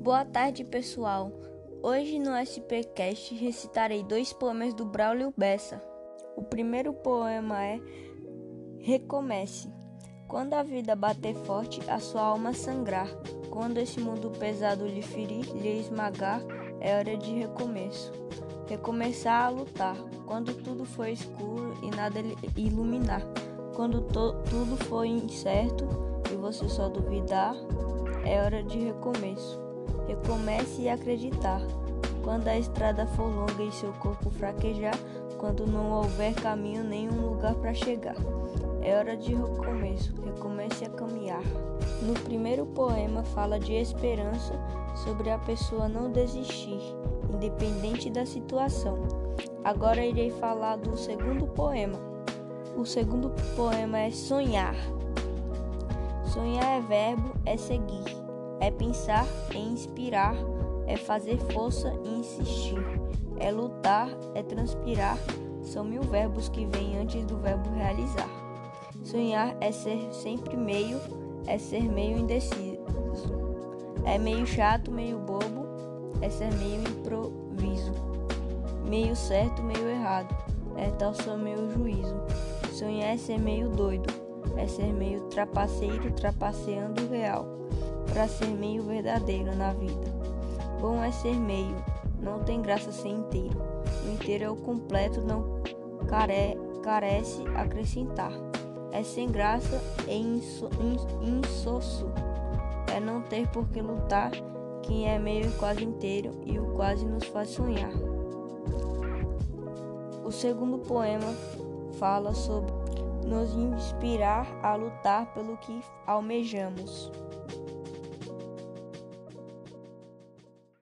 Boa tarde, pessoal. Hoje no SPcast recitarei dois poemas do Braulio Bessa. O primeiro poema é Recomece. Quando a vida bater forte, a sua alma sangrar. Quando esse mundo pesado lhe ferir, lhe esmagar, é hora de recomeço. Recomeçar a lutar. Quando tudo for escuro e nada iluminar. Quando tudo for incerto e você só duvidar, é hora de recomeço. Recomece a acreditar. Quando a estrada for longa e seu corpo fraquejar, quando não houver caminho nenhum lugar para chegar. É hora de recomeço, recomece a caminhar. No primeiro poema fala de esperança sobre a pessoa não desistir, independente da situação. Agora irei falar do segundo poema. O segundo poema é sonhar. Sonhar é verbo, é seguir, é pensar, é inspirar, é fazer força e insistir, é lutar, é transpirar. São mil verbos que vêm antes do verbo realizar. Sonhar é ser sempre meio, é ser meio indeciso. É meio chato, meio bobo, é ser meio improviso. Meio certo, meio errado, é tal só meu juízo. Sonhar é ser meio doido, é ser meio trapaceiro, trapaceando o real, para ser meio verdadeiro na vida. Bom é ser meio, não tem graça ser inteiro. O inteiro é o completo, não care, carece acrescentar é sem graça e inso, insosso. É não ter por que lutar, quem é meio e quase inteiro, e o quase nos faz sonhar. O segundo poema fala sobre nos inspirar a lutar pelo que almejamos.